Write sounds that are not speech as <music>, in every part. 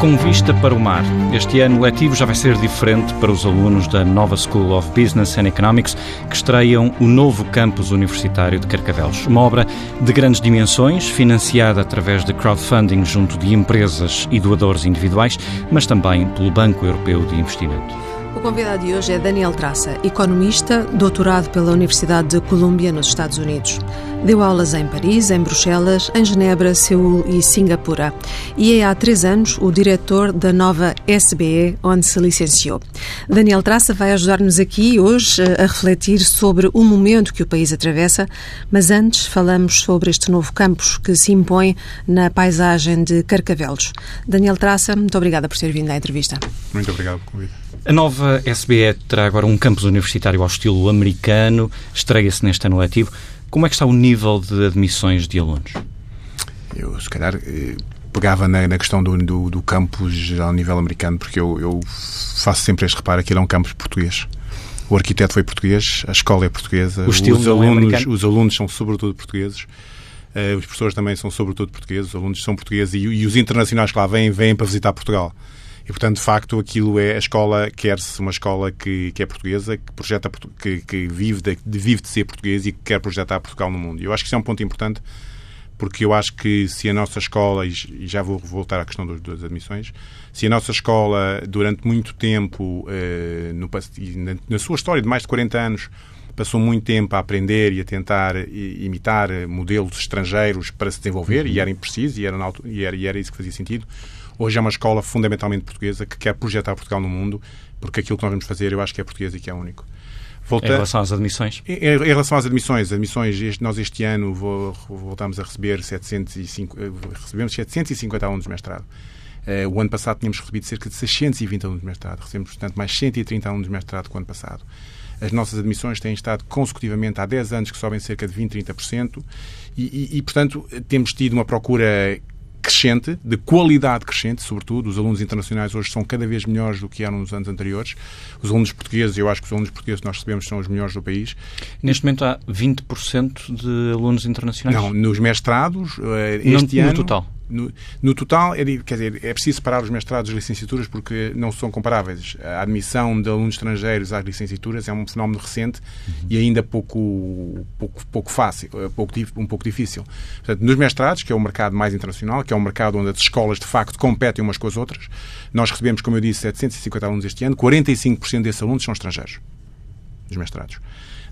Com vista para o mar, este ano letivo já vai ser diferente para os alunos da nova School of Business and Economics que estreiam o novo campus universitário de Carcavelos. Uma obra de grandes dimensões, financiada através de crowdfunding junto de empresas e doadores individuais, mas também pelo Banco Europeu de Investimento. O convidado de hoje é Daniel Traça, economista, doutorado pela Universidade de Colômbia, nos Estados Unidos. Deu aulas em Paris, em Bruxelas, em Genebra, Seul e Singapura. E é há três anos o diretor da nova SBE, onde se licenciou. Daniel Traça vai ajudar-nos aqui hoje a refletir sobre o momento que o país atravessa, mas antes falamos sobre este novo campus que se impõe na paisagem de Carcavelos. Daniel Traça, muito obrigada por ter vindo à entrevista. Muito obrigado pelo convite. A nova SBE terá agora um campus universitário ao estilo americano, estreia-se neste ano letivo. Como é que está o nível de admissões de alunos? Eu, se calhar, eh, pegava na, na questão do, do, do, campus ao nível americano, porque eu, eu faço sempre este reparo que ele é um campus português. O arquiteto foi português, a escola é portuguesa, os, é alunos, é os alunos são sobretudo portugueses. Uh, os professores também são sobretudo portugueses, os alunos são portugueses e, e os internacionais que lá vêm, vêm para visitar Portugal. E, portanto, de facto, aquilo é a escola, quer-se uma escola que, que é portuguesa, que, projeta, que, que vive, de, vive de ser português e que quer projetar Portugal no mundo. E eu acho que isso é um ponto importante, porque eu acho que se a nossa escola, e já vou voltar à questão das, das admissões, se a nossa escola, durante muito tempo, eh, no, na, na sua história de mais de 40 anos, passou muito tempo a aprender e a tentar imitar modelos estrangeiros para se desenvolver, e era preciso, e era, e era, e era isso que fazia sentido. Hoje é uma escola fundamentalmente portuguesa que quer projetar Portugal no mundo, porque aquilo que nós vamos fazer eu acho que é português e que é único. Volta... Em relação às admissões? Em, em relação às admissões, admissões este, nós este ano vou, voltamos a receber 705, recebemos 750 alunos de mestrado. Uh, o ano passado tínhamos recebido cerca de 620 alunos de mestrado. Recebemos, portanto, mais 130 alunos de mestrado que o ano passado. As nossas admissões têm estado consecutivamente há 10 anos que sobem cerca de 20, 30%. E, e, e, portanto, temos tido uma procura crescente, de qualidade crescente, sobretudo. Os alunos internacionais hoje são cada vez melhores do que eram nos anos anteriores. Os alunos portugueses, eu acho que os alunos portugueses que nós recebemos são os melhores do país. Neste momento há 20% de alunos internacionais? Não, nos mestrados, eh, este no, ano... No total? No, no, total, é, quer dizer, é preciso separar os mestrados e licenciaturas porque não são comparáveis. A admissão de alunos estrangeiros às licenciaturas é um fenómeno recente uhum. e ainda pouco, pouco, pouco fácil, eh, pouco, um pouco difícil. Portanto, nos mestrados, que é o mercado mais internacional, que é um mercado onde as escolas de facto competem umas com as outras, nós recebemos, como eu disse, 750 alunos este ano, 45% desses alunos são estrangeiros, nos mestrados.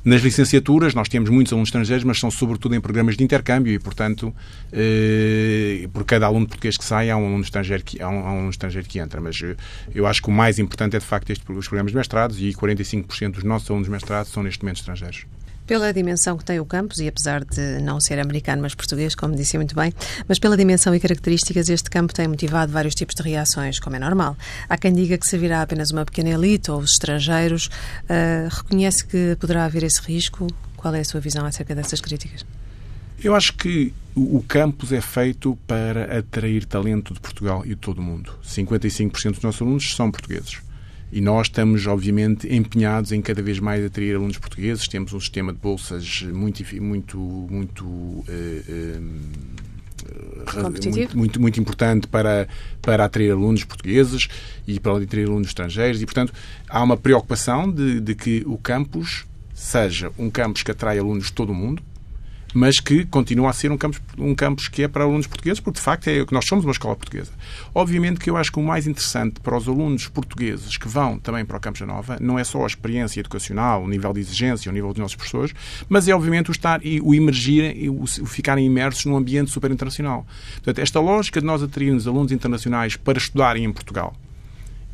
Nas licenciaturas, nós temos muitos alunos estrangeiros, mas são sobretudo em programas de intercâmbio e, portanto, eh, por cada aluno português que sai, há um aluno estrangeiro que, há um, há um aluno estrangeiro que entra. Mas eh, eu acho que o mais importante é, de facto, este, os programas de mestrados e 45% dos nossos alunos de são, neste momento, estrangeiros. Pela dimensão que tem o campus, e apesar de não ser americano, mas português, como disse muito bem, mas pela dimensão e características, este campo tem motivado vários tipos de reações, como é normal. Há quem diga que se virá apenas uma pequena elite ou os estrangeiros. Uh, reconhece que poderá haver esse risco? Qual é a sua visão acerca dessas críticas? Eu acho que o campus é feito para atrair talento de Portugal e de todo o mundo. 55% dos nossos alunos são portugueses. E nós estamos, obviamente, empenhados em cada vez mais atrair alunos portugueses. Temos um sistema de bolsas muito, muito, muito uh, muito, muito, muito, importante para, para atrair alunos portugueses e para atrair alunos estrangeiros. E, portanto, há uma preocupação de, de que o campus seja um campus que atrai alunos de todo o mundo, mas que continua a ser um campus, um campus que é para alunos portugueses, porque de facto é que nós somos uma escola portuguesa. Obviamente que eu acho que o mais interessante para os alunos portugueses que vão também para o Campus Nova não é só a experiência educacional, o nível de exigência, o nível dos nossos professores, mas é obviamente o estar e o imergir e o ficarem imersos num ambiente super internacional. Portanto, esta lógica de nós atrairmos alunos internacionais para estudarem em Portugal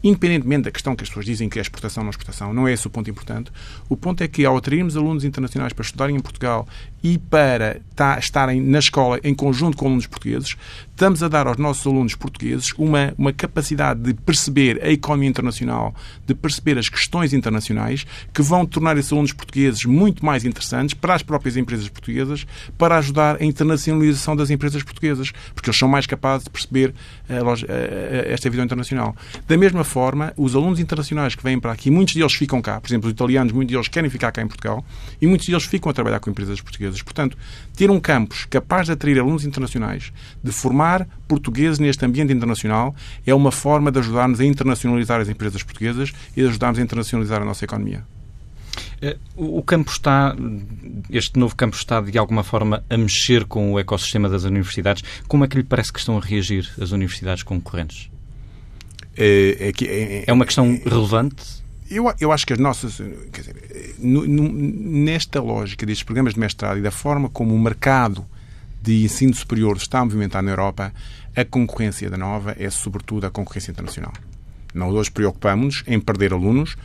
independentemente da questão que as pessoas dizem que é exportação ou não exportação, não é esse o ponto importante. O ponto é que, ao atrairmos alunos internacionais para estudarem em Portugal e para estarem na escola em conjunto com alunos portugueses, estamos a dar aos nossos alunos portugueses uma, uma capacidade de perceber a economia internacional, de perceber as questões internacionais, que vão tornar esses alunos portugueses muito mais interessantes para as próprias empresas portuguesas, para ajudar a internacionalização das empresas portuguesas, porque eles são mais capazes de perceber a, a, a, esta visão internacional. Da mesma forma, os alunos internacionais que vêm para aqui, muitos deles ficam cá, por exemplo, os italianos, muitos deles querem ficar cá em Portugal e muitos deles ficam a trabalhar com empresas portuguesas. Portanto, ter um campus capaz de atrair alunos internacionais, de formar portugueses neste ambiente internacional, é uma forma de ajudar-nos a internacionalizar as empresas portuguesas e de ajudar-nos a internacionalizar a nossa economia. Eh, o campo está, este novo campo está de alguma forma a mexer com o ecossistema das universidades. Como é que lhe parece que estão a reagir as universidades concorrentes? É, é, é, é uma questão relevante? Eu, eu acho que as nossas. Quer dizer, no, no, nesta lógica destes programas de mestrado e da forma como o mercado de ensino superior está a movimentar na Europa, a concorrência da nova é sobretudo a concorrência internacional. Nós hoje preocupamos-nos em perder alunos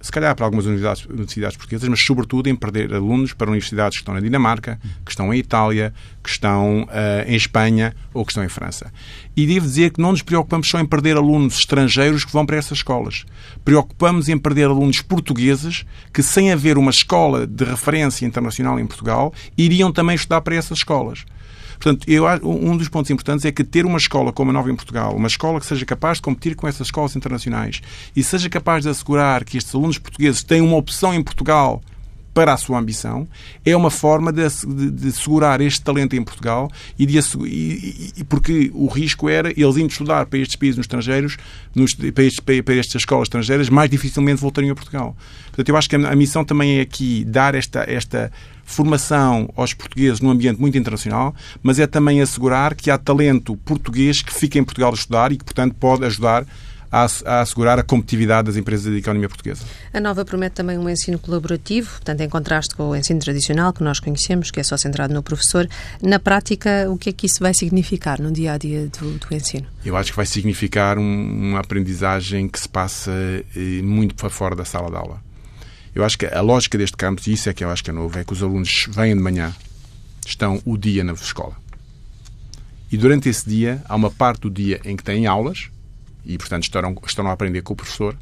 se calhar para algumas universidades, universidades, portuguesas, mas sobretudo em perder alunos para universidades que estão na Dinamarca, que estão em Itália, que estão uh, em Espanha ou que estão em França. E devo dizer que não nos preocupamos só em perder alunos estrangeiros que vão para essas escolas. Preocupamos em perder alunos portugueses que, sem haver uma escola de referência internacional em Portugal, iriam também estudar para essas escolas. Portanto, eu, um dos pontos importantes é que ter uma escola como a Nova em Portugal, uma escola que seja capaz de competir com essas escolas internacionais e seja capaz de assegurar que estes alunos portugueses têm uma opção em Portugal para a sua ambição, é uma forma de, de, de segurar este talento em Portugal e, de, e, e, porque o risco era eles indo estudar para estes países estrangeiros, nos, para, estes, para, estas escolas estrangeiras, mais dificilmente voltariam a Portugal. Portanto, eu acho que a, a missão também é aqui dar esta, esta formação aos portugueses num ambiente muito internacional, mas é também assegurar que há talento português que fica em Portugal a estudar e que, portanto, pode ajudar a, assegurar a competitividade das empresas da economia portuguesa. A nova promete também um ensino colaborativo, portanto, em contraste com o ensino tradicional que nós conhecemos, que é só centrado no professor. Na prática, o que é que isso vai significar no dia a dia do, do ensino? Eu acho que vai significar um, uma aprendizagem que se passa eh, muito para fora da sala de aula. Eu acho que a lógica deste campus, e isso é que eu acho que é novo, é que os alunos vêm de manhã, estão o dia na escola. E durante esse dia, há uma parte do dia em que têm aulas, e, portanto, estarão, estão a aprender com o professor.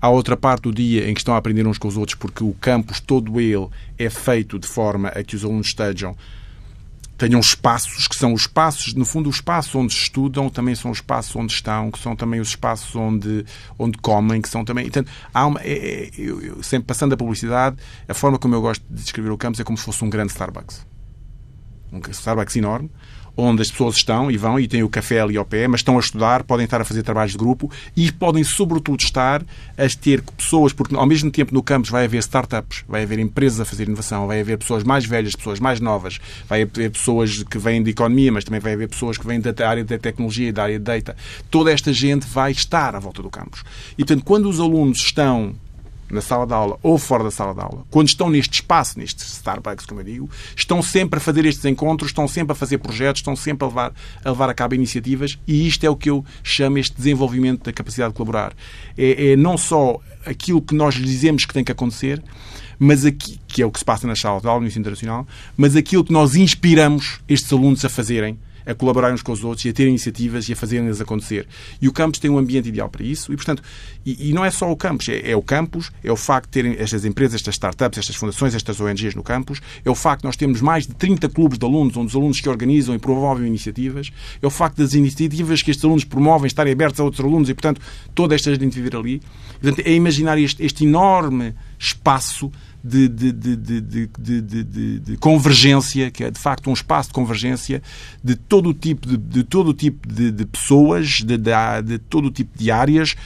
Há outra parte do dia em que estão a aprender uns com os outros, porque o campus todo ele é feito de forma a que os alunos estejam tenham espaços que são os espaços, no fundo, os espaços onde estudam também são os espaços onde estão, que são também os espaços onde, onde comem, que são também. Portanto, há uma, é, é, eu, sempre passando a publicidade, a forma como eu gosto de descrever o campus é como se fosse um grande Starbucks. Um Starbucks enorme, onde as pessoas estão e vão e têm o café ali ao pé, mas estão a estudar, podem estar a fazer trabalhos de grupo e podem, sobretudo, estar a ter pessoas, porque ao mesmo tempo no campus vai haver startups, vai haver empresas a fazer inovação, vai haver pessoas mais velhas, pessoas mais novas, vai haver pessoas que vêm de economia, mas também vai haver pessoas que vêm da área da tecnologia da área de data. Toda esta gente vai estar à volta do campus. E, portanto, quando os alunos estão na sala de aula ou fora da sala de aula, quando estão neste espaço, neste Starbucks, como eu digo, estão sempre a fazer estes encontros, estão sempre a fazer projetos, estão sempre a levar a, levar a cabo iniciativas e isto é o que eu chamo este desenvolvimento da capacidade de colaborar. É, é não só aquilo que nós dizemos que tem que acontecer, mas aqui, que é o que se passa na sala de aula no ensino internacional, mas aquilo que nós inspiramos estes alunos a fazerem a colaborarem uns com os outros e a ter iniciativas e a fazerem-nas acontecer. E o campus tem um ambiente ideal para isso e, portanto, e, e não é só o campus, é, é, o campus, é o facto de terem estas empresas, estas startups, estas fundações, estas ONGs no campus, é o facto de nós termos mais de 30 clubes de alunos, onde os alunos que organizam e promovem iniciativas, é o facto das iniciativas que estes alunos promovem estarem abertos a outros alunos e, portanto, toda esta gente viver ali. Portanto, é imaginar este, este enorme espaço de, de, de, de, convergência, que é de facto um espaço de convergência de todo o tipo de, de todo o tipo de, pessoas, de, de, todo o tipo de áreas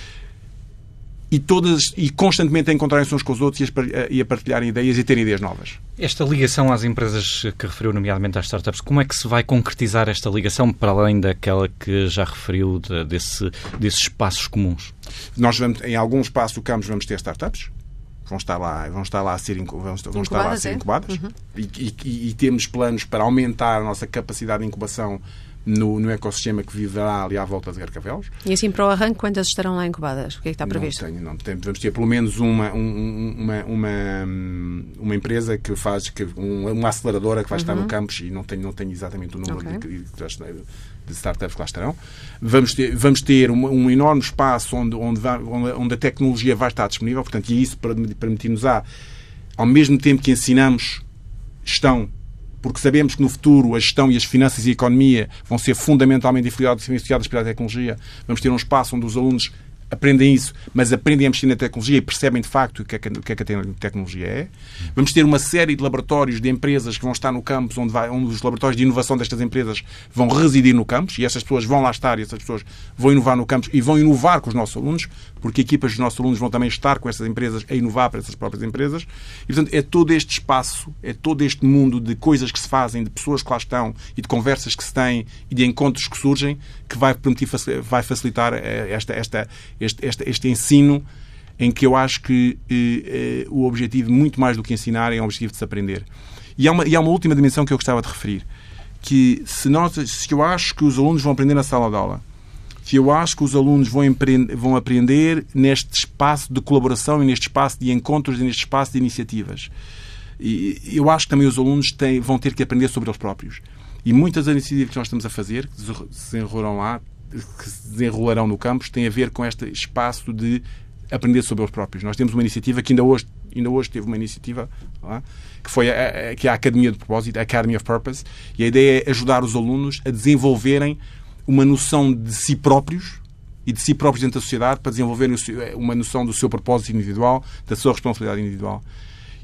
e todas e constantemente a encontrarem-se uns com os outros e a partilharem ideias e terem ideias novas. Esta ligação às empresas que referiu, nomeadamente às startups, como é que se vai concretizar esta ligação para além daquela que já referiu de, desse, desses espaços comuns? Nós vamos, em alguns espaços do campus vamos ter startups, vão estar lá, vão estar lá a ser, vão, vão estar lá a ser incubadas é? uhum. e, e, e, temos planos para aumentar a nossa capacidade de incubação no, no ecossistema que viverá ali à volta de Garcavelos. E assim, para o arranque, quantas estarão lá incubadas? O que é que está previsto? Não tenho, não tenho. Vamos ter pelo menos uma, uma, uma, uma, empresa que faz, que, uma aceleradora que vai uhum. estar no uhum. campus e não tenho, não tenho exatamente o número okay. de, de, de startups que lá estarão. Vamos ter, vamos ter um, um enorme espaço onde, onde, vai, onde, a tecnologia vai estar disponível, portanto, e isso permitir-nos a, ao mesmo tempo que ensinamos gestão porque sabemos que no futuro a gestão e as finanças e a economia vão ser fundamentalmente influenciadas pela tecnologia. Vamos ter um espaço onde os alunos aprendem isso, mas aprendem a mexer na tecnologia e percebem de facto o que é que, que, é a tecnologia é. Vamos ter uma série de laboratórios de empresas que vão estar no campus, onde, vai, onde os laboratórios de inovação destas empresas vão residir no campus e essas pessoas vão lá estar e essas pessoas vão inovar no campus e vão inovar com os nossos alunos, porque equipas dos nossos alunos vão também estar com essas empresas a inovar para essas próprias empresas. E, portanto, é todo este espaço, é todo este mundo de coisas que se fazem, de pessoas que lá estão e de conversas que se têm e de encontros que surgem que vai permitir, vai facilitar eh, esta, esta, este, este, este ensino em que eu acho que eh, eh, o objetivo, muito mais do que ensinar, é o objetivo de se aprender. E há, uma, e há uma última dimensão que eu gostava de referir, que se, nós, se eu acho que os alunos vão aprender na sala de aula, se eu acho que os alunos vão, vão aprender neste espaço de colaboração e neste espaço de encontros e neste espaço de iniciativas, e eu acho que também os alunos têm, vão ter que aprender sobre eles próprios. E muitas das iniciativas que nós estamos a fazer, que se desenrolarão lá, que se desenrolarão no campus, têm a ver com este espaço de aprender sobre eles próprios. Nós temos uma iniciativa que ainda hoje, ainda hoje teve uma iniciativa que foi a, a, que é a Academia de Propósito, a Academy of Purpose, e a ideia é ajudar os alunos a desenvolverem uma noção de si próprios e de si próprios dentro da sociedade para desenvolverem uma noção do seu propósito individual, da sua responsabilidade individual.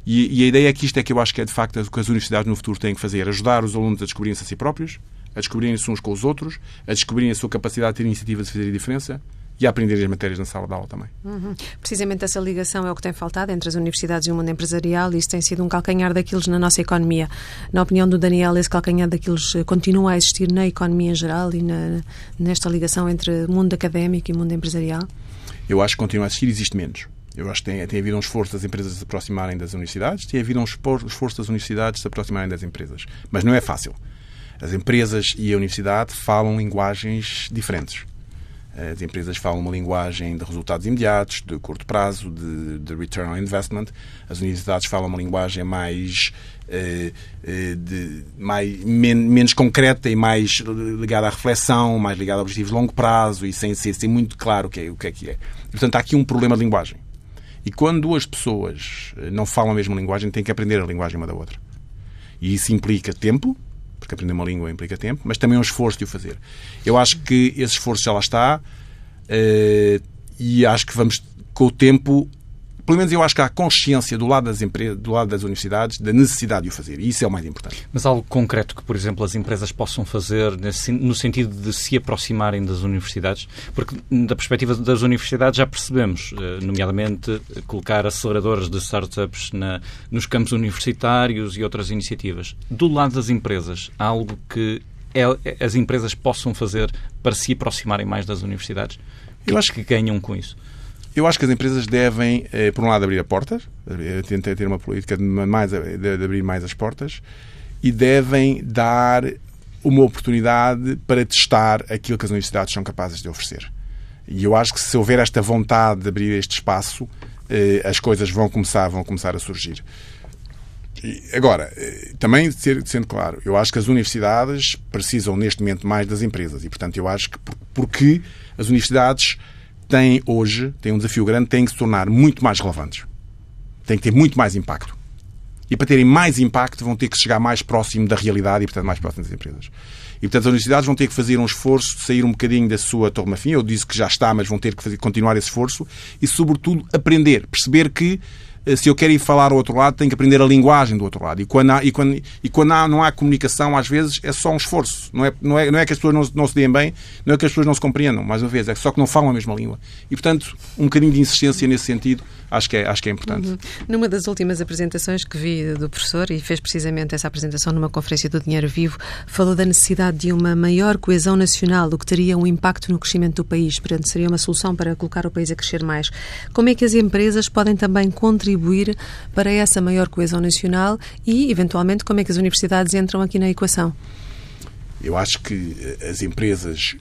E, e, a ideia é que isto é que eu acho que é de facto o que as universidades no futuro têm que fazer: ajudar os alunos a descobrirem-se a si próprios, a descobrirem-se uns com os outros, a descobrirem a sua capacidade de ter iniciativa de fazer a diferença e a aprender as matérias na sala de aula também. Uhum. Precisamente essa ligação é o que tem faltado entre as universidades e o mundo empresarial e isso tem sido um calcanhar daqueles na nossa economia. Na opinião do Daniel, esse calcanhar daqueles eh, continua a existir na economia em geral e na, nesta ligação entre mundo académico e mundo empresarial? Eu acho que continua a existir existe menos. Eu acho que tem, tem havido um esforço das empresas se aproximarem das universidades, tem havido um esforço das universidades de se aproximarem das empresas. Mas não é fácil. As empresas e a universidade falam linguagens diferentes. As empresas falam uma linguagem de resultados imediatos, de curto prazo, de, de return on investment. As universidades falam uma linguagem mais, eh, eh, de, mais men, menos concreta e mais ligada à reflexão, mais ligada a objetivos de longo prazo e sem ser muito claro o que é, o que é que é. portanto, há aqui um problema de linguagem. E quando duas pessoas eh, não falam a mesma linguagem, têm que aprender a linguagem uma da outra. E isso implica tempo, porque aprender uma língua implica tempo, mas também um esforço de o fazer. Eu acho que esse esforço já lá está eh, e acho que vamos, com o tempo, pelo menos eu acho que há consciência do lado das empresas, do lado das universidades, da necessidade de o fazer. E isso é o mais importante. Mas algo concreto que, por exemplo, as empresas possam fazer nesse, no sentido de se aproximarem das universidades? Porque, da perspectiva das universidades, já percebemos, eh, nomeadamente, colocar aceleradoras de startups na, nos campos universitários e outras iniciativas. Do lado das empresas, há algo que é, as empresas possam fazer para se aproximarem mais das universidades? Eu acho que ganham com isso. Eu acho que as empresas devem, eh, por um lado, abrir a portas, eh, tentar ter uma política de, mais, de abrir mais as portas, e devem dar uma oportunidade para testar aquilo que as universidades são capazes de oferecer. E eu acho que se houver esta vontade de abrir este espaço, eh, as coisas vão começar, vão começar a surgir. Agora, também sendo claro, eu acho que as universidades precisam neste momento mais das empresas e, portanto, eu acho que porque as universidades têm hoje, têm um desafio grande, têm que se tornar muito mais relevantes. Têm que ter muito mais impacto. E para terem mais impacto vão ter que chegar mais próximo da realidade e, portanto, mais próximo das empresas. E, portanto, as universidades vão ter que fazer um esforço de sair um bocadinho da sua tormafia. Eu disse que já está, mas vão ter que fazer, continuar esse esforço e, sobretudo, aprender. Perceber que se eu quero ir falar ao outro lado, tenho que aprender a linguagem do outro lado. E quando, há, e quando, e quando há, não há comunicação, às vezes é só um esforço. Não é, não é, não é que as pessoas não, não se deem bem, não é que as pessoas não se compreendam, mais uma vez, é só que não falam a mesma língua. E, portanto, um bocadinho de insistência nesse sentido acho que é, acho que é importante. Uhum. Numa das últimas apresentações que vi do professor, e fez precisamente essa apresentação numa conferência do Dinheiro Vivo, falou da necessidade de uma maior coesão nacional, o que teria um impacto no crescimento do país. Portanto, seria uma solução para colocar o país a crescer mais. Como é que as empresas podem também contribuir para essa maior coesão nacional e, eventualmente, como é que as universidades entram aqui na equação? Eu acho que as empresas,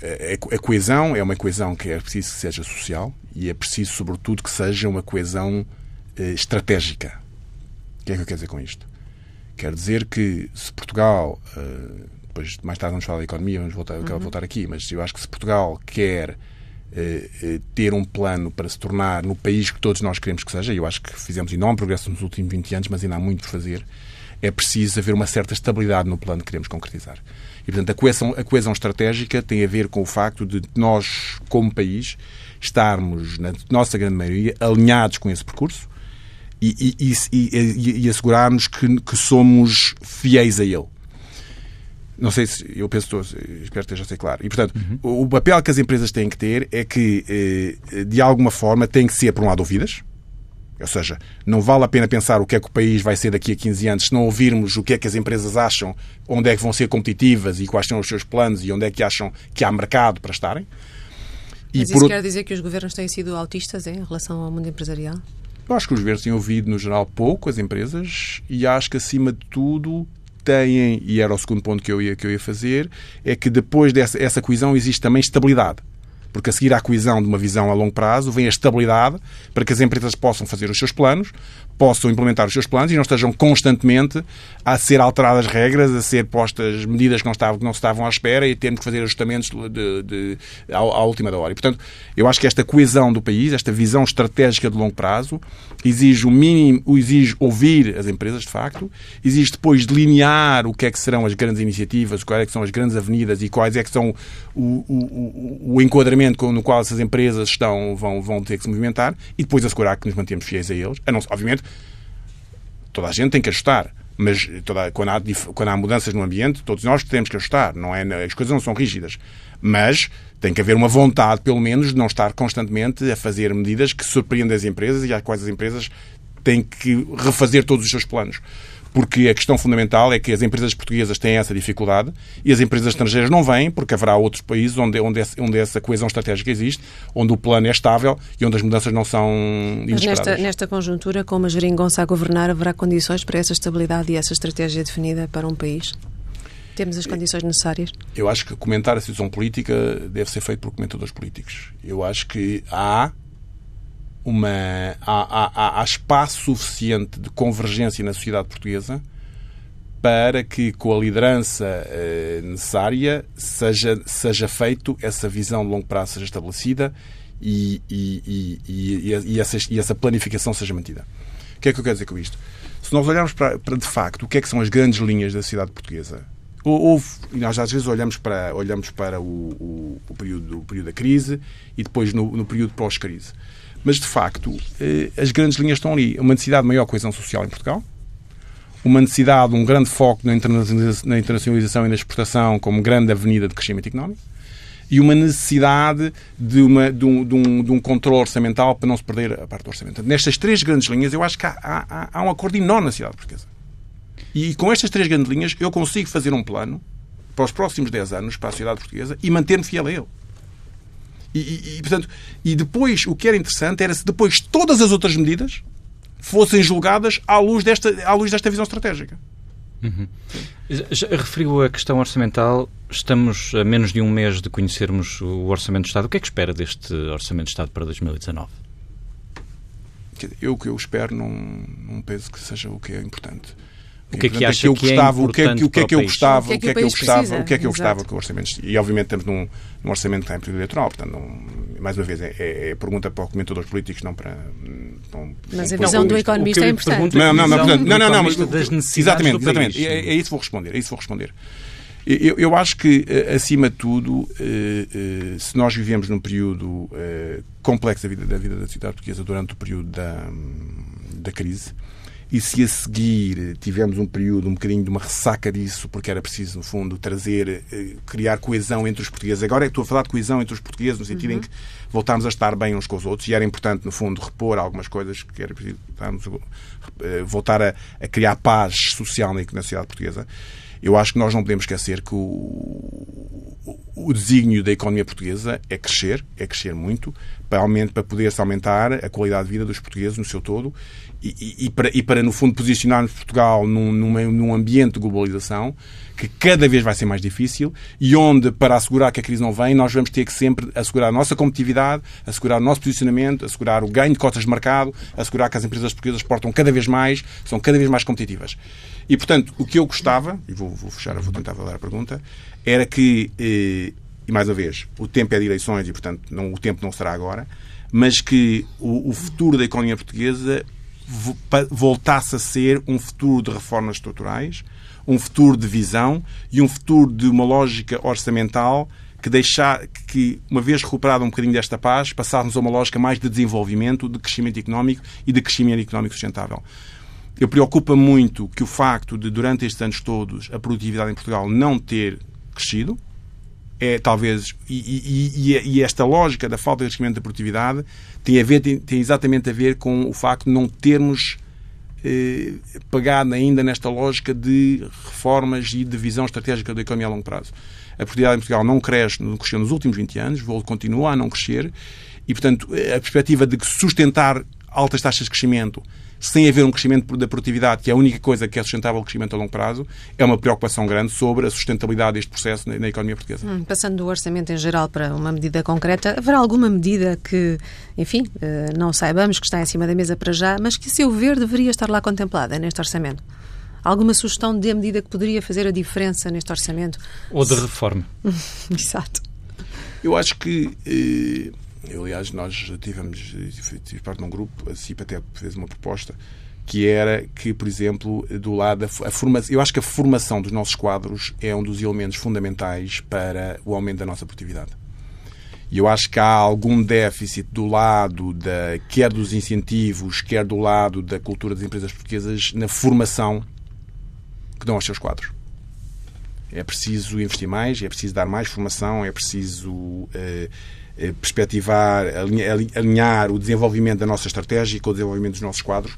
a coesão é uma coesão que é preciso que seja social e é preciso, sobretudo, que seja uma coesão estratégica. O que é que eu quero dizer com isto? Quer dizer que se Portugal, depois mais tarde vamos falar da economia, vamos voltar, uhum. voltar aqui, mas eu acho que se Portugal quer ter um plano para se tornar no país que todos nós queremos que seja, e eu acho que fizemos enorme progresso nos últimos 20 anos, mas ainda há muito por fazer, é preciso haver uma certa estabilidade no plano que queremos concretizar. E, portanto, a coesão, a coesão estratégica tem a ver com o facto de nós, como país, estarmos, na nossa grande maioria, alinhados com esse percurso e, e, e, e assegurarmos que, que, somos fiéis a ele. Não sei se, eu penso, espero que esteja a ser claro. E, portanto, uhum. o papel que as empresas têm que ter é que, eh, de alguma forma, têm que ser, por um lado, ouvidas, ou seja, não vale a pena pensar o que é que o país vai ser daqui a 15 anos se não ouvirmos o que é que as empresas acham, onde é que vão ser competitivas e quais são os seus planos e onde é que acham que há mercado para estarem. E Mas isso por... quer dizer que os governos têm sido autistas em relação ao mundo empresarial? Eu acho que os governos têm ouvido, no geral, pouco as empresas e acho que, acima de tudo, têm, e era o segundo ponto que eu ia, que eu ia fazer, é que depois dessa essa coesão existe também estabilidade. Porque a seguir à coesão de uma visão a longo prazo vem a estabilidade para que as empresas possam fazer os seus planos, possam implementar os seus planos e não estejam constantemente a ser alteradas regras, a ser postas medidas que não estavam, que não estavam à espera e termos que fazer ajustamentos de, de, à, à, última da hora. E, portanto, eu acho que esta coesão do país, esta visão estratégica de longo prazo, exige o mínimo, exige ouvir as empresas, de facto, exige depois delinear o que é que serão as grandes iniciativas, quais é que são as grandes avenidas e quais é que são o, o, o, o enquadramento no qual essas empresas estão, vão, vão ter que se movimentar e depois assegurar que nos mantemos fiéis a eles. A não, obviamente, toda a gente tem que ajustar. Mas toda, quando, há, quando há mudanças no ambiente, todos nós temos que ajustar. Não é, as coisas não são rígidas. Mas tem que haver uma vontade, pelo menos, de não estar constantemente a fazer medidas que surpreendem as empresas e às quais as empresas têm que refazer todos os seus planos porque a questão fundamental é que as empresas portuguesas têm essa dificuldade e as empresas estrangeiras não vêm, porque haverá outros países onde, onde, onde essa coesão estratégica existe, onde o plano é estável e onde as mudanças não são inesperadas. Mas nesta, nesta conjuntura, com uma geringonça a governar, haverá condições para essa estabilidade e essa estratégia definida para um país? Temos as condições necessárias? Eu acho que comentar a situação política deve ser feito por comentadores políticos. Eu acho que há uma, há, há, há espaço suficiente de convergência na sociedade portuguesa para que, com a liderança eh, necessária, seja, seja feito essa visão de longo prazo seja estabelecida e, e, e, e, essa, e essa planificação seja mantida. O que é que eu quero dizer com isto? Se nós olharmos para, para de facto o que é que são as grandes linhas da sociedade portuguesa, houve, nós às vezes olhamos para, olhamos para o, o, o período, o período da crise e depois no, no período pós-crise. Mas, de facto, eh, as grandes linhas estão ali. Uma necessidade de maior coesão social em Portugal, uma necessidade, um grande foco na internacionalização e na exportação como grande avenida de crescimento económico e uma necessidade de, uma, de, um, de, um, de um controle orçamental para não se perder a parte do orçamento. Nestas três grandes linhas, eu acho que há, há, há um acordo enorme na sociedade portuguesa. E com estas três grandes linhas, eu consigo fazer um plano para os próximos 10 anos para a sociedade portuguesa e manter-me fiel a ele. E, e, portanto, e depois, o que era interessante era se depois todas as outras medidas fossem julgadas à luz desta, à luz desta visão estratégica. Uhum. Já referiu a questão orçamental. Estamos a menos de um mês de conhecermos o Orçamento de Estado. O que é que espera deste Orçamento de Estado para 2019? Eu o que eu espero não, não penso que seja o que é importante. O que é que acha que, eu gostava, o que é que, o que é que eu gostava, o que é que eu gostava, o que é que eu gostava que o orçamento e obviamente estamos num, num orçamento que está em período eleitoral, portanto, não, mais uma vez é, é, é pergunta para comentadores políticos, não para. Não, mas a visão do economista é importante. Não, não, não, portanto, não, não, não, mas, exatamente, exatamente. É, é isso que vou responder, é isso que vou responder. Eu, eu, acho que, eh, acima de tudo, eh, eh, se nós vivemos num período complexo da vida da, vida da cidade portuguesa durante o período da, da crise, e se a seguir tivemos um período um bocadinho de uma ressaca disso, porque era preciso, no fundo, trazer, eh, criar coesão entre os portugueses. Agora é que estou a falar de coesão entre os portugueses, no sentido uhum. em que voltámos a estar bem uns com os outros, e era importante, no fundo, repor algumas coisas que era preciso eh, voltar a, a criar paz social na sociedade portuguesa. Eu acho que nós não podemos esquecer que o, o desígnio da economia portuguesa é crescer, é crescer muito, para, para poder-se aumentar a qualidade de vida dos portugueses no seu todo e, para, e para, no fundo, posicionarmos Portugal num, num, num ambiente de globalização que cada vez vai ser mais difícil e onde, para assegurar que a crise não vem, nós vamos ter que sempre assegurar a nossa competitividade, assegurar o nosso posicionamento, assegurar o ganho de cotas de mercado, assegurar que as empresas portuguesas exportam cada vez mais, são cada vez mais competitivas. E, portanto, o que eu gostava, e vou, vou fechar, vou tentar falar a pergunta, era que, eh, e mais uma vez, o tempo é de eleições e, portanto, não, o tempo não será agora, mas que o, o futuro da economia portuguesa voltasse a ser um futuro de reformas estruturais, um futuro de visão e um futuro de uma lógica orçamental que deixar que, uma vez recuperado um bocadinho desta paz, passarmos a uma lógica mais de desenvolvimento, de crescimento económico e de crescimento económico sustentável. Eu preocupa muito que o facto de, durante estes anos todos, a produtividade em Portugal não ter crescido, é talvez e, e, e, esta lógica da falta de crescimento da produtividade tem a ver tem, tem exatamente a ver com o facto de não termos eh, pegado ainda nesta lógica de reformas e de visão estratégica da economia a longo prazo. A produtividade em Portugal não cresce, não cresceu nos últimos 20 anos, continua a não crescer e, portanto, a perspectiva de sustentar altas taxas de crescimento sem haver um crescimento da produtividade, que é a única coisa que é sustentável o crescimento a longo prazo, é uma preocupação grande sobre a sustentabilidade deste processo na, na economia portuguesa. Hum, passando do orçamento em geral para uma medida concreta, haverá alguma medida que, enfim, eh, não saibamos que está em cima da mesa para já, mas que, a seu ver, deveria estar lá contemplada neste orçamento? Alguma sugestão de medida que poderia fazer a diferença neste orçamento? Ou de reforma. <laughs> Exato. Eu acho que. Eh aliás, nós tivemos, tive parte de um grupo, a CIP até fez uma proposta, que era que, por exemplo, do lado a formação, eu acho que a formação dos nossos quadros é um dos elementos fundamentais para o aumento da nossa produtividade. E eu acho que há algum déficit do lado da, quer dos incentivos, quer do lado da cultura das empresas portuguesas na formação que dão aos seus quadros. É preciso investir mais, é preciso dar mais formação, é preciso uh, perspectivar, alinhar o desenvolvimento da nossa estratégia com o desenvolvimento dos nossos quadros,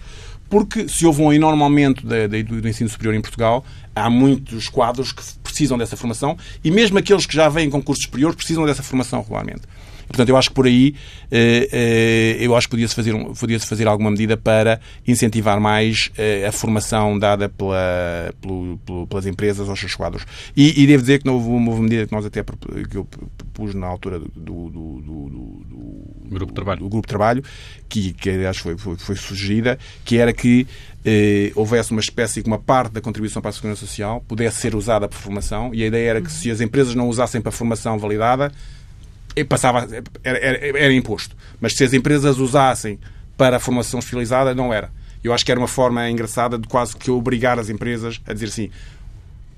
porque se houve um enorme aumento do ensino superior em Portugal, há muitos quadros que precisam dessa formação e mesmo aqueles que já vêm com cursos superiores precisam dessa formação regularmente. Portanto, eu acho que por aí eh, eh, eu acho que podia-se fazer, podia -se fazer alguma medida para incentivar mais eh, a formação dada pela, pelo, pelas empresas aos seus quadros. E, e devo dizer que não houve uma medida que nós até que eu propus na altura do, do, do, do grupo de trabalho, do grupo de trabalho que, que aliás foi, foi, foi sugerida, que era que eh, houvesse uma espécie que uma parte da contribuição para a Segurança Social pudesse ser usada para formação e a ideia era que se as empresas não usassem para formação validada, passava, era, era, era imposto. Mas se as empresas usassem para a formação especializada, não era. Eu acho que era uma forma engraçada de quase que obrigar as empresas a dizer assim: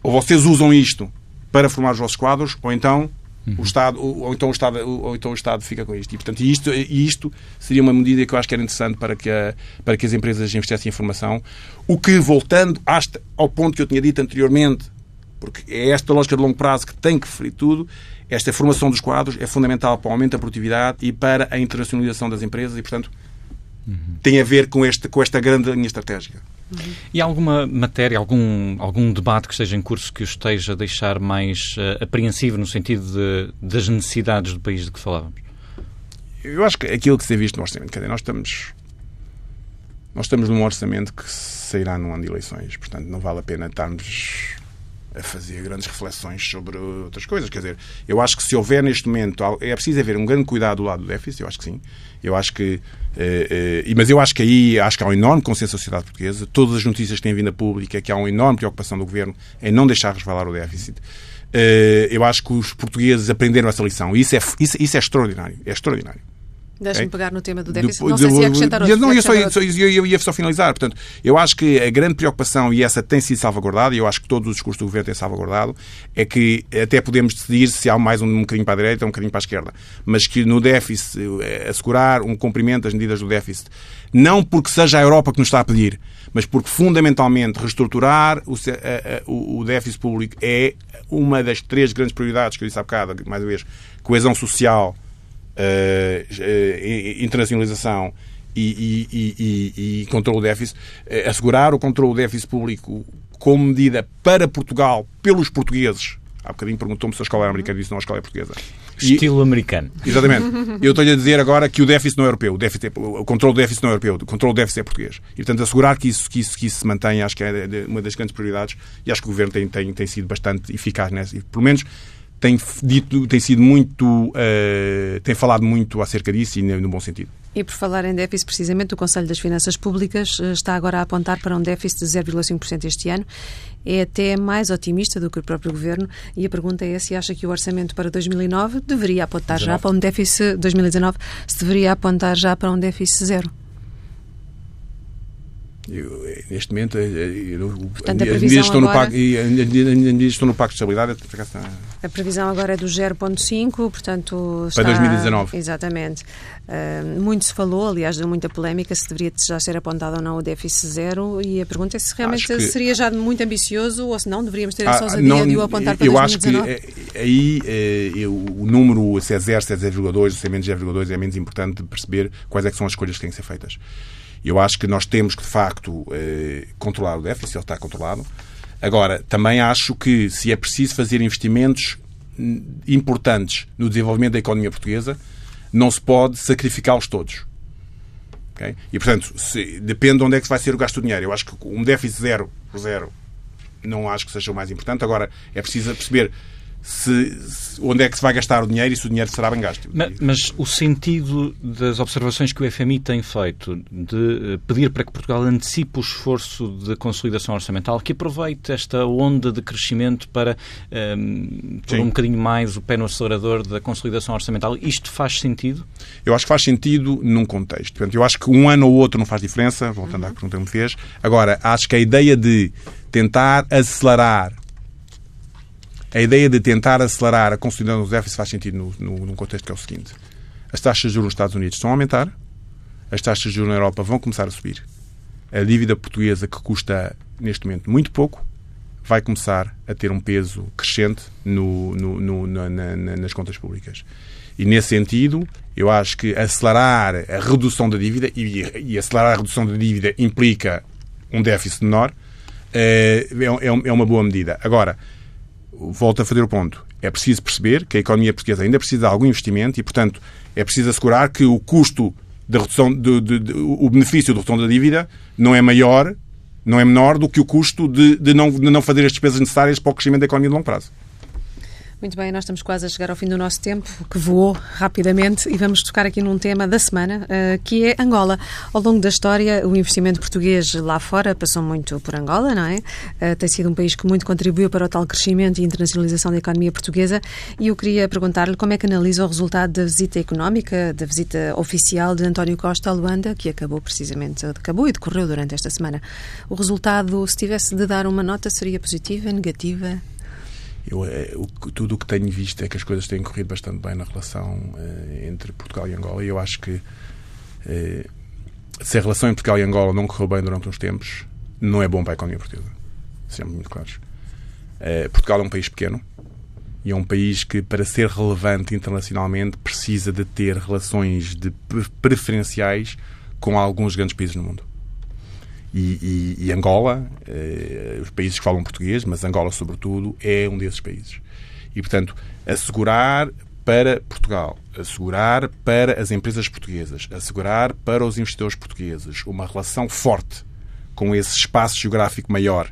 ou vocês usam isto para formar os vossos quadros, ou então o. Estado, ou, então o Estado, ou então o Estado fica com isto. E, portanto, isto, isto seria uma medida que eu acho que era interessante para que, a, para que as empresas investessem em formação. O que, voltando ao ponto que eu tinha dito anteriormente, porque é esta lógica de longo prazo que tem que ferir tudo, esta formação dos quadros é fundamental para o aumento da produtividade e para a internacionalização das empresas e, portanto, uhum. tem a ver com, este, com esta grande linha estratégica. Uhum. E alguma matéria, algum, algum debate que esteja em curso que o esteja a deixar mais uh, apreensivo no sentido de, das necessidades do país de que falávamos? Eu acho que aquilo que se tem visto no orçamento, quer dizer, nós estamos, nós estamos num orçamento que sairá num ano de eleições, portanto não vale a pena estarmos a fazer grandes reflexões sobre outras coisas. Quer dizer, eu acho que se houver neste momento, é preciso haver um grande cuidado do lado do déficit, eu acho que sim. Eu acho que, eh, eh, mas eu acho que aí acho que há um enorme consenso da sociedade portuguesa. Todas as notícias que têm vindo a pública que há uma enorme preocupação do governo em não deixar resvalar o déficit. Eh, eu acho que os portugueses aprenderam essa lição. E isso é, isso, isso é extraordinário. É extraordinário. Deixe-me pegar no tema do déficit. Depois, não sei se ia acrescentar outro. Não, ia só, só, eu ia só finalizar. Portanto, eu acho que a grande preocupação, e essa tem sido salvaguardada, e eu acho que todos os discursos do governo têm salvaguardado, é que até podemos decidir se há mais um, um bocadinho para a direita ou um bocadinho para a esquerda. Mas que no déficit, eh, assegurar um cumprimento das medidas do déficit, não porque seja a Europa que nos está a pedir, mas porque fundamentalmente reestruturar o, o, o déficit público é uma das três grandes prioridades que eu disse há bocado, mais uma vez, coesão social uh, internacionalização e, e, e, e controle do déficit, assegurar o controle do déficit público como medida para Portugal, pelos portugues, há bocadinho perguntou-me se a escola era americana e disse não, a escola é portuguesa. Estilo americano. Exatamente. Eu estou-lhe a dizer agora que o déficit não é europeu, o, déficit é, o controle do déficit não é europeu, o controle do déficit é português. E, portanto, assegurar que isso, que isso, que isso se mantenha, acho que é uma das grandes prioridades e acho que o Governo tem, tem, tem sido bastante eficaz nessa. E, pelo menos tem, dito, tem sido muito, uh, tem falado muito acerca disso e no bom sentido. E por falar em déficit, precisamente, o Conselho das Finanças Públicas eh, está agora a apontar para um déficit de 0,5% este ano. É até mais otimista do que o próprio Governo. E a pergunta é se acha que o orçamento para 2009 deveria apontar 19. já para um déficit, 2019, se deveria apontar já para um déficit zero. Eu, neste momento, eu, Portanto, as medidas estão, agora... estão no Pacto de Estabilidade. A previsão agora é do 0,5, portanto. Está... Para 2019. Exatamente. Uh, muito se falou, aliás, deu muita polémica se deveria já ser apontado ou não o déficit zero. E a pergunta é se realmente que... seria já muito ambicioso ou se não deveríamos ter essa ah, ousadia não, de o apontar para eu 2019. Eu acho que aí eh, eu, o número, se é 0, se é 0,2, se é menos 0,2, é menos importante perceber quais é que são as escolhas que têm que ser feitas. Eu acho que nós temos que, de facto, eh, controlar o déficit, ele está controlado. Agora, também acho que se é preciso fazer investimentos hum, importantes no desenvolvimento da economia portuguesa, não se pode sacrificá-los todos. Okay? E, portanto, se, depende de onde é que vai ser o gasto do dinheiro. Eu acho que um déficit zero zero não acho que seja o mais importante. Agora, é preciso perceber se, se, onde é que se vai gastar o dinheiro e se o dinheiro será bem gasto. Mas, mas, o sentido das observações que o FMI tem feito de eh, pedir para que Portugal antecipe o esforço de consolidação orçamental, que aproveite esta onda de crescimento para um, ehm, pôr um bocadinho mais o pé no acelerador da consolidação orçamental, isto faz sentido? Eu acho que faz sentido num contexto. Portanto, eu acho que um ano ou outro não faz diferença, voltando uhum. à pergunta que me fez. Agora, acho que a ideia de tentar acelerar a ideia de tentar acelerar a consolidação dos déficits faz sentido no, no, num contexto que é o seguinte. As taxas de juros nos Estados Unidos estão a aumentar, as taxas de juros na Europa vão começar a subir. A dívida portuguesa, que custa neste momento muito pouco, vai começar a ter um peso crescente no, no, na, na, nas contas públicas. E nesse sentido, eu acho que acelerar a redução da dívida, e, e acelerar a redução da dívida implica um déficit menor, é, é, é uma boa medida. Agora, volto a fazer o ponto. É preciso perceber que a economia portuguesa ainda precisa de algum investimento e, portanto, é preciso assegurar que o custo da redução, de, de, de, o benefício da redução da dívida não é maior, não é menor do que o custo de, de, não, de não fazer as despesas necessárias para o crescimento da economia de longo prazo. Muito bem, nós estamos quase a chegar ao fim do nosso tempo, que voou rapidamente, e vamos tocar aqui num tema da semana, uh, que é Angola. Ao longo da história, o investimento português lá fora passou muito por Angola, não é? Uh, tem sido um país que muito contribuiu para o tal crescimento e internacionalização da economia portuguesa, e eu queria perguntar-lhe como é que analisa o resultado da visita económica, da visita oficial de António Costa a Luanda, que acabou precisamente, acabou e decorreu durante esta semana. O resultado, se tivesse de dar uma nota, seria positiva, negativa? Eu, eh, tudo o que tenho visto é que as coisas têm corrido bastante bem na relação uh, entre Portugal e Angola e eu acho que uh, se a relação entre Portugal e Angola não correu bem durante uns tempos, não é bom para a economia portuguesa. Sejamos muito claros. Portugal é um país pequeno e é um país que, para ser relevante internacionalmente, precisa de ter relações de preferenciais com alguns grandes países no mundo. E, e, e Angola, eh, os países que falam português, mas Angola, sobretudo, é um desses países. E, portanto, assegurar para Portugal, assegurar para as empresas portuguesas, assegurar para os investidores portugueses uma relação forte com esse espaço geográfico maior,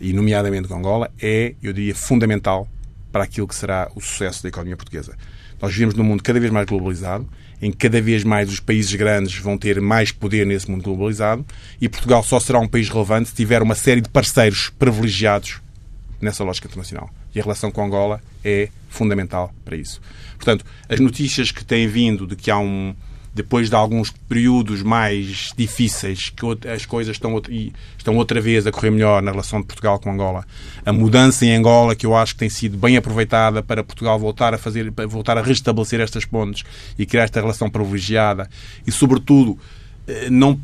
e nomeadamente com Angola, é, eu diria, fundamental para aquilo que será o sucesso da economia portuguesa. Nós vivemos num mundo cada vez mais globalizado em que cada vez mais os países grandes vão ter mais poder nesse mundo globalizado e Portugal só será um país relevante se tiver uma série de parceiros privilegiados nessa lógica internacional. E a relação com Angola é fundamental para isso. Portanto, as notícias que têm vindo de que há um, depois de alguns períodos mais difíceis, que as coisas estão, estão outra vez a correr melhor na relação de Portugal com Angola. A mudança em Angola, que eu acho que tem sido bem aproveitada para Portugal voltar a fazer, voltar a restabelecer estas pontes e criar esta relação privilegiada e, sobretudo, eh, não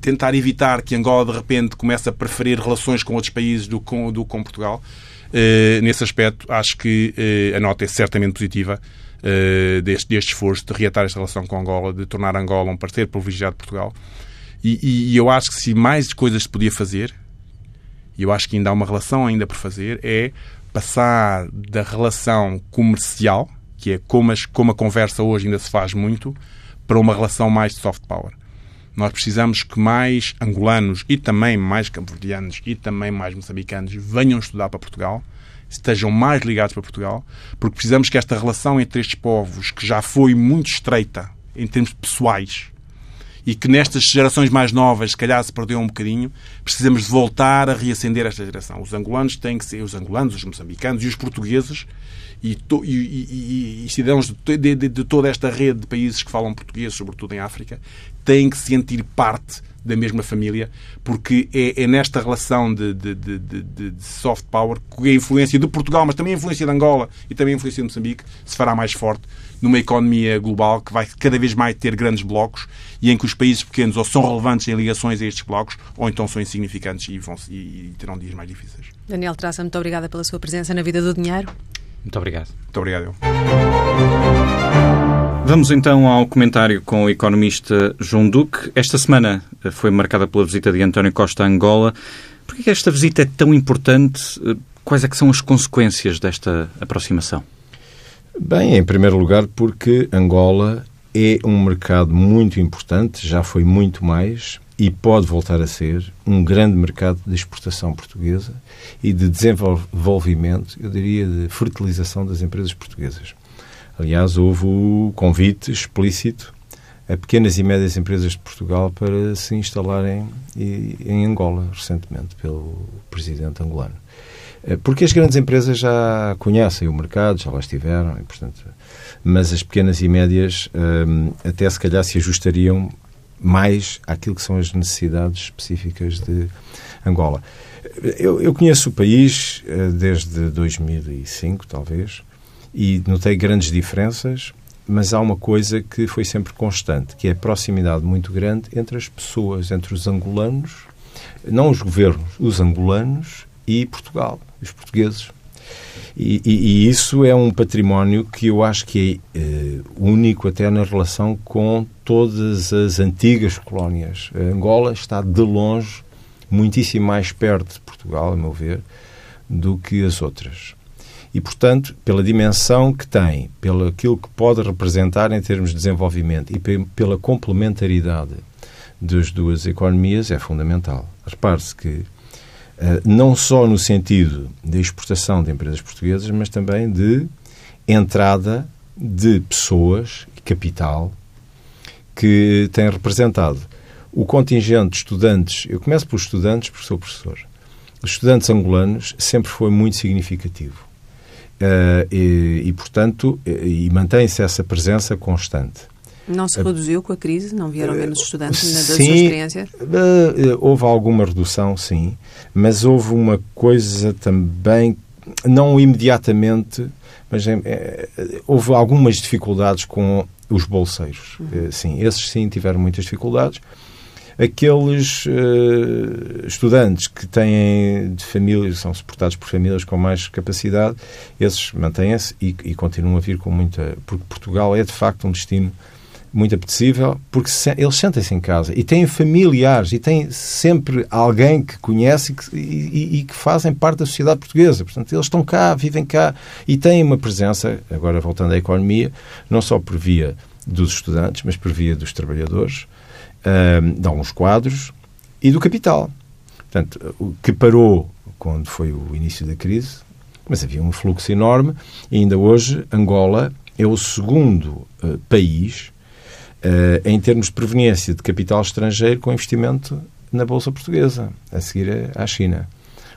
tentar evitar que Angola de repente comece a preferir relações com outros países do que do, com Portugal. Uh, nesse aspecto, acho que uh, a nota é certamente positiva uh, deste, deste esforço de reatar esta relação com Angola, de tornar Angola um parceiro privilegiado de Portugal. E, e, e, eu acho que se mais coisas se podia fazer, e eu acho que ainda há uma relação ainda por fazer, é passar da relação comercial, que é como, as, como a conversa hoje ainda se faz muito, para uma relação mais de soft power. Nós precisamos que mais angolanos e também mais cabo-verdianos e também mais moçambicanos venham estudar para Portugal, estejam mais ligados para Portugal, porque precisamos que esta relação entre estes povos, que já foi muito estreita em termos pessoais, e que nestas gerações mais novas, se calhar, se perdeu um bocadinho, precisamos de voltar a reacender esta geração. Os angolanos têm que ser, os angolanos, os moçambicanos e os portugueses e, to, e, e, cidadãos de, de, de, de, toda esta rede de países que falam português, sobretudo em África, têm que sentir parte da mesma família, porque é, é nesta relação de, de, soft power que a influência de Portugal, mas também a influência de Angola e também a influência de Moçambique se fará mais forte numa economia global que vai cada vez mais ter grandes blocos e em que os países pequenos ou são relevantes em ligações a estes blocos ou então são insignificantes e, vão, e, e terão dias mais difíceis. Daniel Traça, muito obrigada pela sua presença na Vida do Dinheiro. Muito obrigado. Muito obrigado. Vamos então ao comentário com o economista João Duque. Esta semana foi marcada pela visita de António Costa a Angola. Por que esta visita é tão importante? Quais é que são as consequências desta aproximação? Bem, em primeiro lugar, porque Angola é um mercado muito importante, já foi muito mais e pode voltar a ser um grande mercado de exportação portuguesa e de desenvolvimento, eu diria, de fertilização das empresas portuguesas. Aliás, houve o convite explícito a pequenas e médias empresas de Portugal para se instalarem em Angola, recentemente, pelo presidente angolano. Eh, porque as grandes empresas já conhecem o mercado, já lá estiveram, e, portanto, mas as pequenas e médias um, eh, até se calhar se ajustariam mais àquilo que são as necessidades específicas de Angola. Eu, eu conheço o país uh, desde 2005, talvez, e notei grandes diferenças, mas há uma coisa que foi sempre constante, que é a proximidade muito grande entre as pessoas, entre os angolanos, não os governos, os angolanos e Portugal, os portugueses. E, e, e isso é um património que eu acho que é uh, único até na relação com todas as antigas colónias. A Angola está de longe muitíssimo mais perto de Portugal, a meu ver, do que as outras e, portanto, pela dimensão que tem, pelo aquilo que pode representar em termos de desenvolvimento e pela complementaridade das duas economias, é fundamental. Repare-se que eh, não só no sentido de exportação de empresas portuguesas, mas também de entrada de pessoas e capital que têm representado o contingente de estudantes. Eu começo pelos estudantes, porque sou professor. Os estudantes angolanos sempre foi muito significativo. Uh, e, e, portanto, e, e mantém-se essa presença constante. Não se reduziu com a crise? Não vieram menos estudantes sim, da sua experiência? Uh, houve alguma redução, sim, mas houve uma coisa também, não imediatamente, mas é, houve algumas dificuldades com os bolseiros. Uhum. sim, esses sim tiveram muitas dificuldades aqueles uh, estudantes que têm de famílias, são suportados por famílias com mais capacidade, esses mantêm-se e, e, continuam a vir com muita. Porque Portugal é de facto um destino muito apetecível, porque se, eles sentem-se em casa e têm familiares e têm sempre alguém que conhece e que, e, e que, fazem parte da sociedade portuguesa. Portanto, eles estão cá, vivem cá e têm uma presença, agora voltando à economia, não só por via dos estudantes, mas por via dos trabalhadores, uh, de alguns quadros e do capital. Portanto, que parou quando foi o início da crise, mas havia um fluxo enorme e ainda hoje Angola é o segundo uh, país em termos de proveniência de capital estrangeiro com investimento na Bolsa Portuguesa, a seguir à China.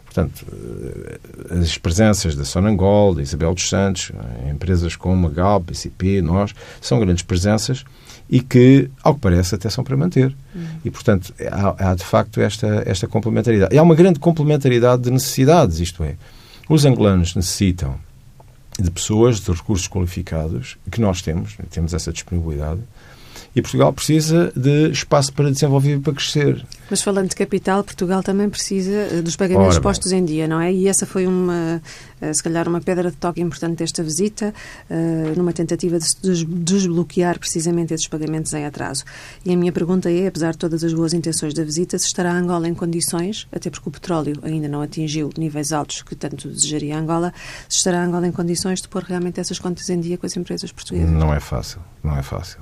Portanto, eh, as presenças da Sonangol, da Isabel dos Santos, empresas como a Galp, a CP, nós, são grandes presenças e que, ao que parece, até são para manter. Uhum. E, portanto, há, há, de facto esta, esta complementaridade. E há uma grande complementaridade de necessidades, isto é, os angolanos necessitam de pessoas, de recursos qualificados, que nós temos, temos essa disponibilidade, e Portugal precisa de espaço para desenvolver e para crescer. Mas falando de capital, Portugal também precisa eh, dos pagamentos Ora, postos em dia, não é? E essa foi uma, eh, se calhar, uma pedra de toque importante desta visita, eh, numa tentativa de desbloquear precisamente esses pagamentos em atraso. E a minha pergunta é, apesar de todas as boas intenções da visita, se estará Angola em condições, até porque o petróleo ainda não atingiu níveis altos que tanto desejaria Angola, se estará Angola em condições de pôr realmente essas contas em dia com as empresas portuguesas? Não é fácil, não é fácil.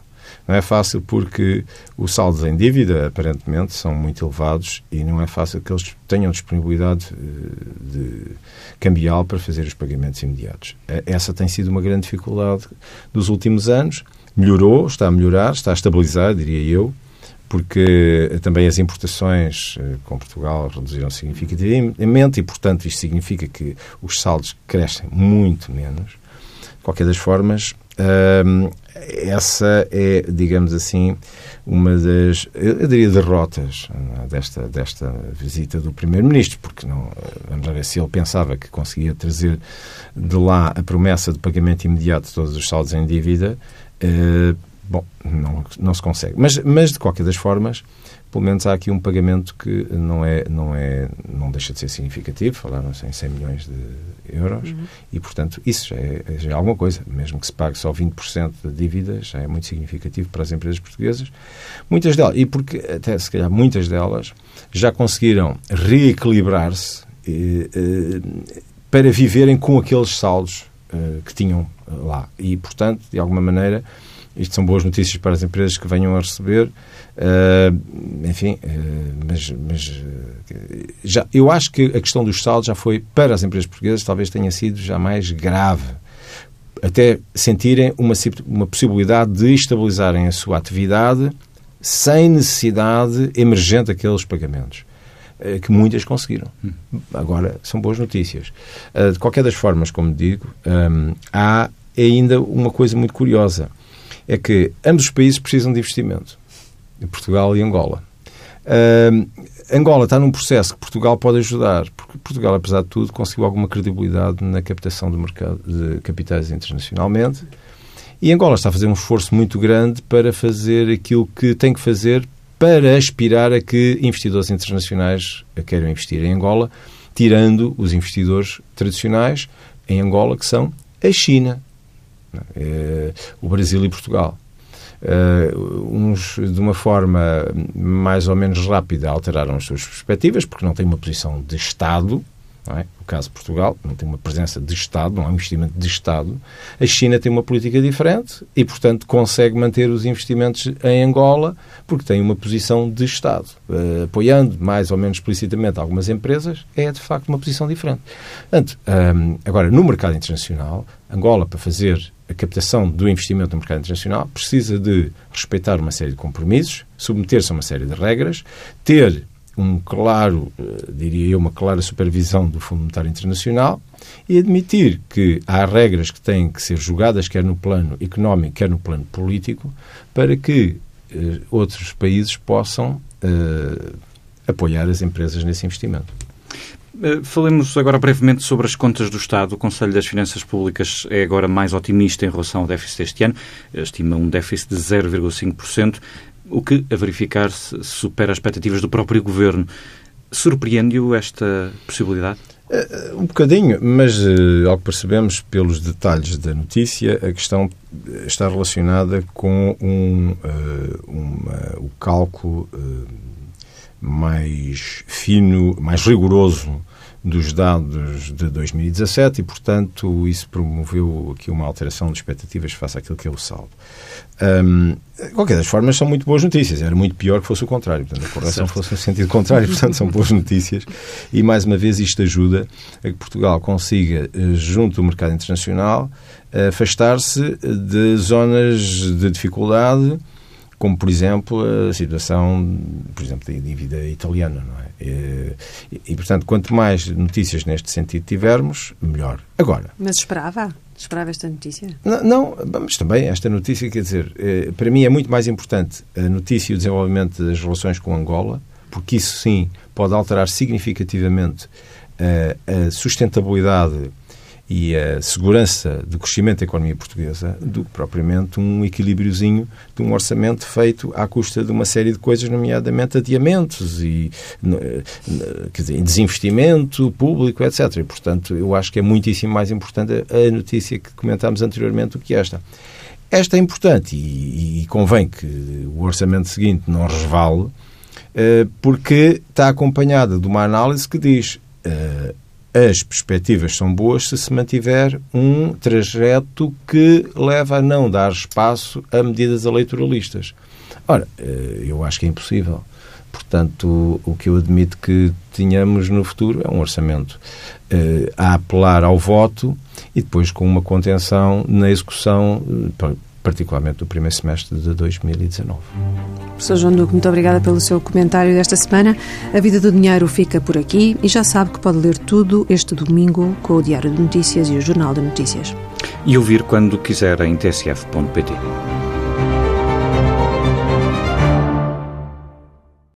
Não é fácil porque os saldos em dívida, aparentemente, são muito elevados e não é fácil que eles tenham disponibilidade eh, de cambial para fazer os pagamentos imediatos. Eh, essa tem sido uma grande dificuldade dos últimos anos. Melhorou, está a melhorar, está a estabilizar, diria eu, porque também as importações eh, com Portugal reduziram significativamente e, portanto, isto significa que os saldos crescem muito menos. De qualquer das formas, essa é, digamos assim, uma das, eu diria, derrotas é, desta, desta visita do Primeiro-Ministro, porque não, vamos ver se ele pensava que conseguia trazer de lá a promessa de pagamento imediato de todos os saldos em dívida, eh, bom, não, não se consegue. Mas, mas, de qualquer das formas, pelo menos há aqui um pagamento que não é não é não deixa de ser significativo falaram-se em 100 milhões de euros uhum. e portanto isso já é, já é, alguma coisa mesmo que se pague só 20% de dívidas já é muito significativo para as empresas portuguesas muitas delas e porque até se calhar muitas delas já conseguiram reequilibrar-se eh, para viverem com aqueles saldos eh, que tinham lá e portanto de alguma maneira isto são boas notícias para as empresas que venham a receber Uh, enfim, uh, mas, mas uh, já, eu acho que a questão dos saldos já foi, para as empresas portuguesas, talvez tenha sido já mais grave. Até sentirem uma, uma possibilidade de estabilizarem a sua atividade sem necessidade emergente daqueles pagamentos que muitas conseguiram. Agora, são boas notícias. De qualquer das formas, como digo, um, há ainda uma coisa muito curiosa. É que ambos os países precisam de investimento. Portugal e Angola. Uh, Angola está num processo que Portugal pode ajudar, porque Portugal, apesar de tudo, conseguiu alguma credibilidade na captação do mercado de capitais internacionalmente. E Angola está a fazer um esforço muito grande para fazer aquilo que tem que fazer para aspirar a que investidores internacionais queiram investir em Angola, tirando os investidores tradicionais em Angola, que são a China, é, o Brasil e Portugal. Uh, uns, de uma forma mais ou menos rápida, alteraram as suas perspectivas, porque não têm uma posição de Estado, é? O caso de Portugal não tem uma presença de Estado, não há um investimento de Estado. A China tem uma política diferente e, portanto, consegue manter os investimentos em Angola porque tem uma posição de Estado. Uh, apoiando mais ou menos explicitamente algumas empresas, é de facto uma posição diferente. Portanto, um, agora, no mercado internacional, Angola, para fazer a captação do investimento no mercado internacional, precisa de respeitar uma série de compromissos, submeter-se a uma série de regras, ter um claro, eh, diria eu, uma clara supervisão do Fundo Monetário Internacional e admitir que há regras que têm que ser julgadas, quer no plano económico, quer no plano político, para que eh, outros países possam eh, apoiar as empresas nesse investimento. Eh, falemos agora brevemente sobre as contas do Estado. O Conselho das Finanças Públicas é agora mais otimista em relação ao déficit deste ano. Estima um déficit de 0,5% o que, a verificar, se supera as expectativas do próprio Governo. Surpreende-o esta possibilidade? Uh, um bocadinho, mas ao que percebemos pelos detalhes da notícia, a questão está relacionada com um, uma, o cálculo mais fino, mais rigoroso dos dados de 2017 e, portanto, isso promoveu aqui uma alteração de expectativas face àquilo que é o saldo. Um, de qualquer das formas, são muito boas notícias. Era muito pior que fosse o contrário. Portanto, a correção certo. fosse no sentido contrário. <laughs> Portanto, são boas notícias. E, mais uma vez, isto ajuda a que Portugal consiga, eh, junto do mercado internacional, afastar-se de zonas de dificuldade como por exemplo a situação, por exemplo, da dívida italiana, não é? E, e, portanto, quanto mais notícias neste sentido tivermos, melhor. Agora. Mas esperava? Esperava esta notícia? Não, não, mas também esta notícia, quer dizer, eh, para mim é muito mais importante a notícia e o desenvolvimento das relações com Angola, porque isso sim pode alterar significativamente eh, a sustentabilidade e a segurança do crescimento da economia portuguesa do que propriamente um equilíbriozinho de um orçamento feito à custa de uma série de coisas, nomeadamente adiamentos e quer dizer, desinvestimento público, etc. E, portanto, eu acho que é muitíssimo mais importante a notícia que comentámos anteriormente do que esta. Esta é importante e, e convém que o orçamento seguinte não resvale, eh, porque está acompanhada de uma análise que diz eh, as perspectivas são boas se se mantiver um trajeto que leva a não dar espaço a medidas eleitoralistas. Ora, eh, eu acho que é impossível. Portanto, o que eu admito que tínhamos no futuro é um orçamento eh, a apelar ao voto e depois com uma contenção na execução, eh, particularmente do primeiro semestre de 2019. Professor João Duque, muito obrigada pelo seu comentário desta semana. A Vida do Dinheiro fica por aqui e já sabe que pode ler tudo este domingo com o Diário de Notícias e o Jornal de Notícias. E ouvir quando quiser em tsf.pt.